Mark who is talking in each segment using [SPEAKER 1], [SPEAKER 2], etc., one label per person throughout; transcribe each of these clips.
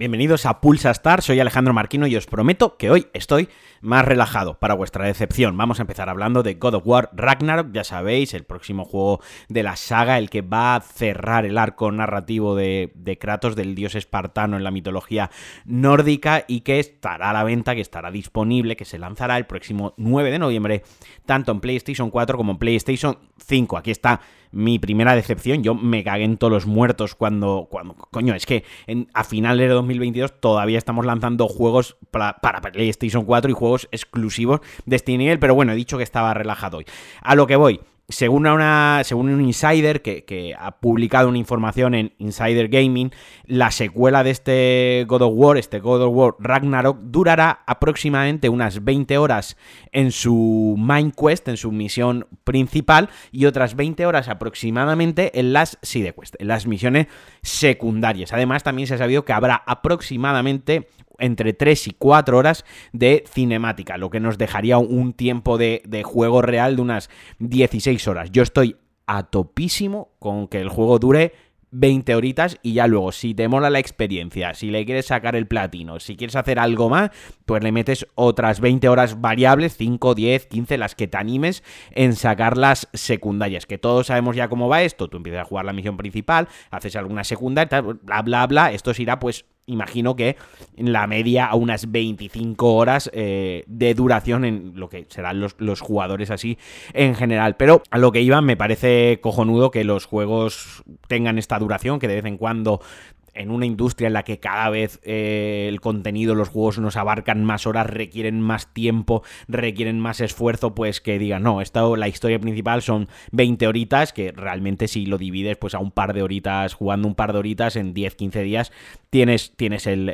[SPEAKER 1] Bienvenidos a Pulsa Star, soy Alejandro Marquino y os prometo que hoy estoy más relajado para vuestra decepción. Vamos a empezar hablando de God of War Ragnarok, ya sabéis, el próximo juego de la saga, el que va a cerrar el arco narrativo de, de Kratos, del dios espartano en la mitología nórdica y que estará a la venta, que estará disponible, que se lanzará el próximo 9 de noviembre, tanto en PlayStation 4 como en PlayStation 5. Aquí está mi primera decepción. Yo me cagué en todos los muertos cuando. cuando coño, es que a finales de 2022 todavía estamos lanzando juegos para, para, PlayStation 4 y juegos exclusivos de este nivel. Pero bueno, he dicho que estaba relajado hoy. A lo que voy según, una, según un insider que, ha publicado una información en Insider Gaming, la secuela de este God of War, este God of War Ragnarok, durará aproximadamente unas 20 horas en su main quest, en su misión principal, y otras 20 horas aproximadamente en las side quest, en las misiones secundarias. Además, también se ha sabido que habrá aproximadamente entre 3 y 4 horas de cinemática, lo que nos dejaría un tiempo de, juego real de unas 16 horas. Yo estoy a topísimo con que el juego dure 20 horitas y ya luego, si te mola la experiencia, si le quieres sacar el platino, si quieres hacer algo más, pues le metes otras 20 horas variables, 5, 10, 15, las que te animes en sacar las secundarias, que todos sabemos ya cómo va esto, tú empiezas a jugar la misión principal, haces alguna secundaria, bla, bla, bla, esto se irá pues imagino que en la media a unas 25 horas eh, de duración en lo que serán los, los, jugadores así en general. Pero a lo que iba, me parece cojonudo que los juegos tengan esta duración, que de vez en cuando en una industria en la que cada vez eh, el contenido, los juegos nos abarcan más horas, requieren más tiempo, requieren más esfuerzo, pues que digan, no, esta, la historia principal son 20 horitas, que realmente si lo divides pues a un par de horitas, jugando un par de horitas en 10, 15 días, tienes, tienes el,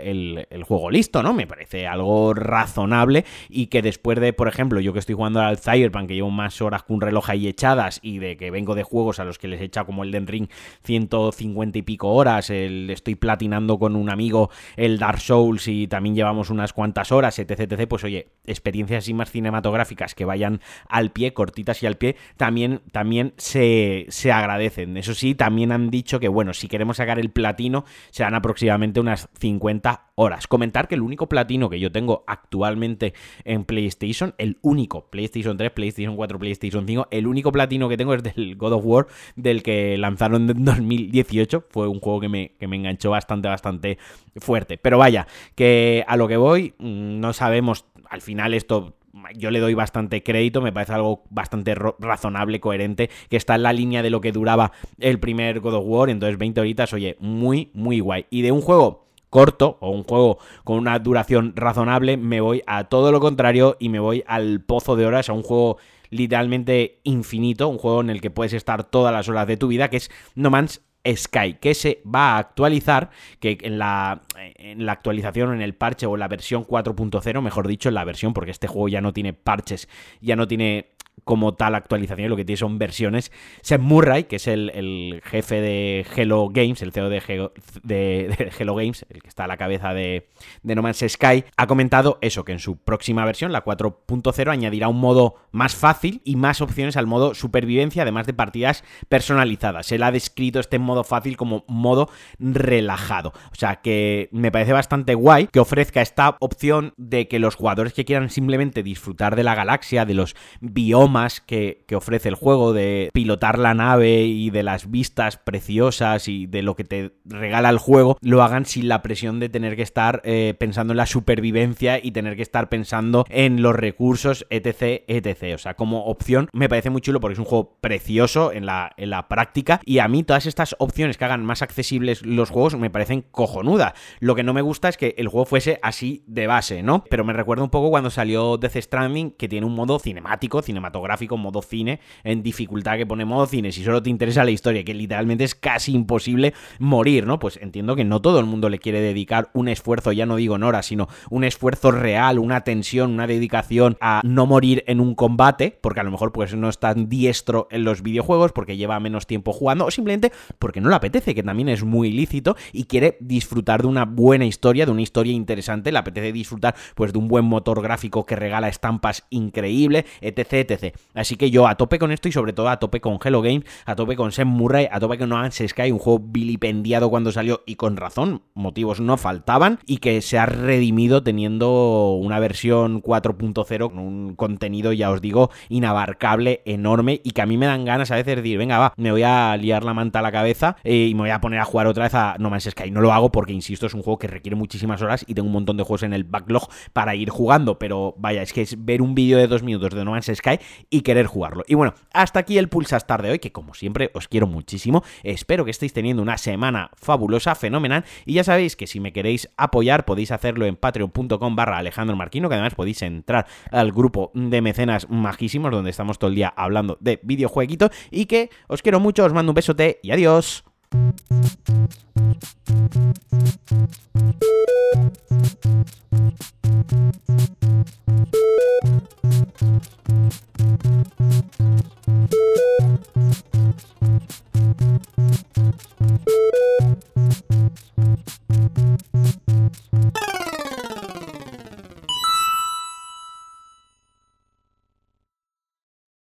[SPEAKER 1] el, juego listo, ¿no? Me parece algo razonable y que después de, por ejemplo, yo que estoy jugando al Cyberpunk, que llevo más horas que un reloj ahí echadas y de que vengo de juegos a los que les he echado como el Den Ring 150 y pico horas, el estoy platinando con un amigo el Dark Souls y también llevamos unas cuantas horas, etc, etc, pues oye, experiencias así más cinematográficas que vayan al pie, cortitas y al pie, también, también se, se agradecen. Eso sí, también han dicho que, bueno, si queremos sacar el platino, serán aproximadamente unas 50 horas. Comentar que el único platino que yo tengo actualmente en PlayStation, el único, PlayStation 3, PlayStation 4, PlayStation 5, el único platino que tengo es del God of War, del que lanzaron en 2018. Fue un juego que me, que me enganchó bastante, bastante fuerte. Pero vaya, que a lo que voy, mm, no sabemos, al final esto yo le doy bastante crédito, me parece algo bastante razonable, coherente, que está en la línea de lo que duraba el primer God of War, entonces 20 horitas, oye, muy, muy guay. Y de un juego corto o un juego con una duración razonable, me voy a todo lo contrario y me voy al pozo de horas, a un juego literalmente infinito, un juego en el que puedes estar todas las horas de tu vida, que es No Man's Sky, que se va a actualizar, que en la, en la actualización, en el parche o en la versión 4.0, mejor dicho, en la versión, porque este juego ya no tiene parches, ya no tiene como tal actualización, lo que tiene son versiones. Seth Murray, que es el, jefe de Hello Games, el CEO de, Hello Games, el que está a la cabeza de, de No Man's Sky, ha comentado eso, que en su próxima versión, la 4.0, añadirá un modo más fácil y más opciones al modo supervivencia, además de partidas personalizadas. Él ha descrito este modo fácil como modo relajado. O sea que me parece bastante guay que ofrezca esta opción de que los jugadores que quieran simplemente disfrutar de la galaxia, de los biomas, que, ofrece el juego, de pilotar la nave y de las vistas preciosas y de lo que te regala el juego, lo hagan sin la presión de tener que estar eh, pensando en la supervivencia y tener que estar pensando en los recursos, etc, etc. O sea, como opción me parece muy chulo porque es un juego precioso en la, en la práctica y a mí todas estas opciones que hagan más accesibles los juegos me parecen cojonuda. Lo que no me gusta es que el juego fuese así de base, ¿no? Pero me recuerda un poco cuando salió Death Stranding que tiene un modo cinemático, cinematográfico gráfico modo cine, en dificultad que pone modo cine, si solo te interesa la historia, que literalmente es casi imposible morir, ¿no? Pues entiendo que no todo el mundo le quiere dedicar un esfuerzo, ya no digo en horas, sino un esfuerzo real, una tensión, una dedicación a no morir en un combate, porque a lo mejor pues no es tan diestro en los videojuegos, porque lleva menos tiempo jugando, o simplemente porque no le apetece, que también es muy ilícito, y quiere disfrutar de una buena historia, de una historia interesante, le apetece disfrutar pues de un buen motor gráfico que regala estampas increíble, etc, etc. Así que yo a tope con esto y sobre todo a tope con Hello Games, a tope con Sam Murray, a tope con No Man's Sky, un juego vilipendiado cuando salió y con razón, motivos no faltaban y que se ha redimido teniendo una versión 4.0 con un contenido, ya os digo, inabarcable, enorme y que a mí me dan ganas a veces de decir, venga, va, me voy a liar la manta a la cabeza eh, y me voy a poner a jugar otra vez a No Man's Sky. No lo hago porque, insisto, es un juego que requiere muchísimas horas y tengo un montón de juegos en el backlog para ir jugando, pero vaya, es que es ver un vídeo de dos minutos de No Man's Sky y querer jugarlo. Y bueno, hasta aquí el Pulsastar de hoy, que como siempre os quiero muchísimo. Espero que estéis teniendo una semana fabulosa, fenomenal. Y ya sabéis que si me queréis apoyar podéis hacerlo en patreon.com barra Alejandro Marquino, que además podéis entrar al grupo de mecenas majísimos donde estamos todo el día hablando de videojueguito. Y que os quiero mucho, os mando un besote y adiós.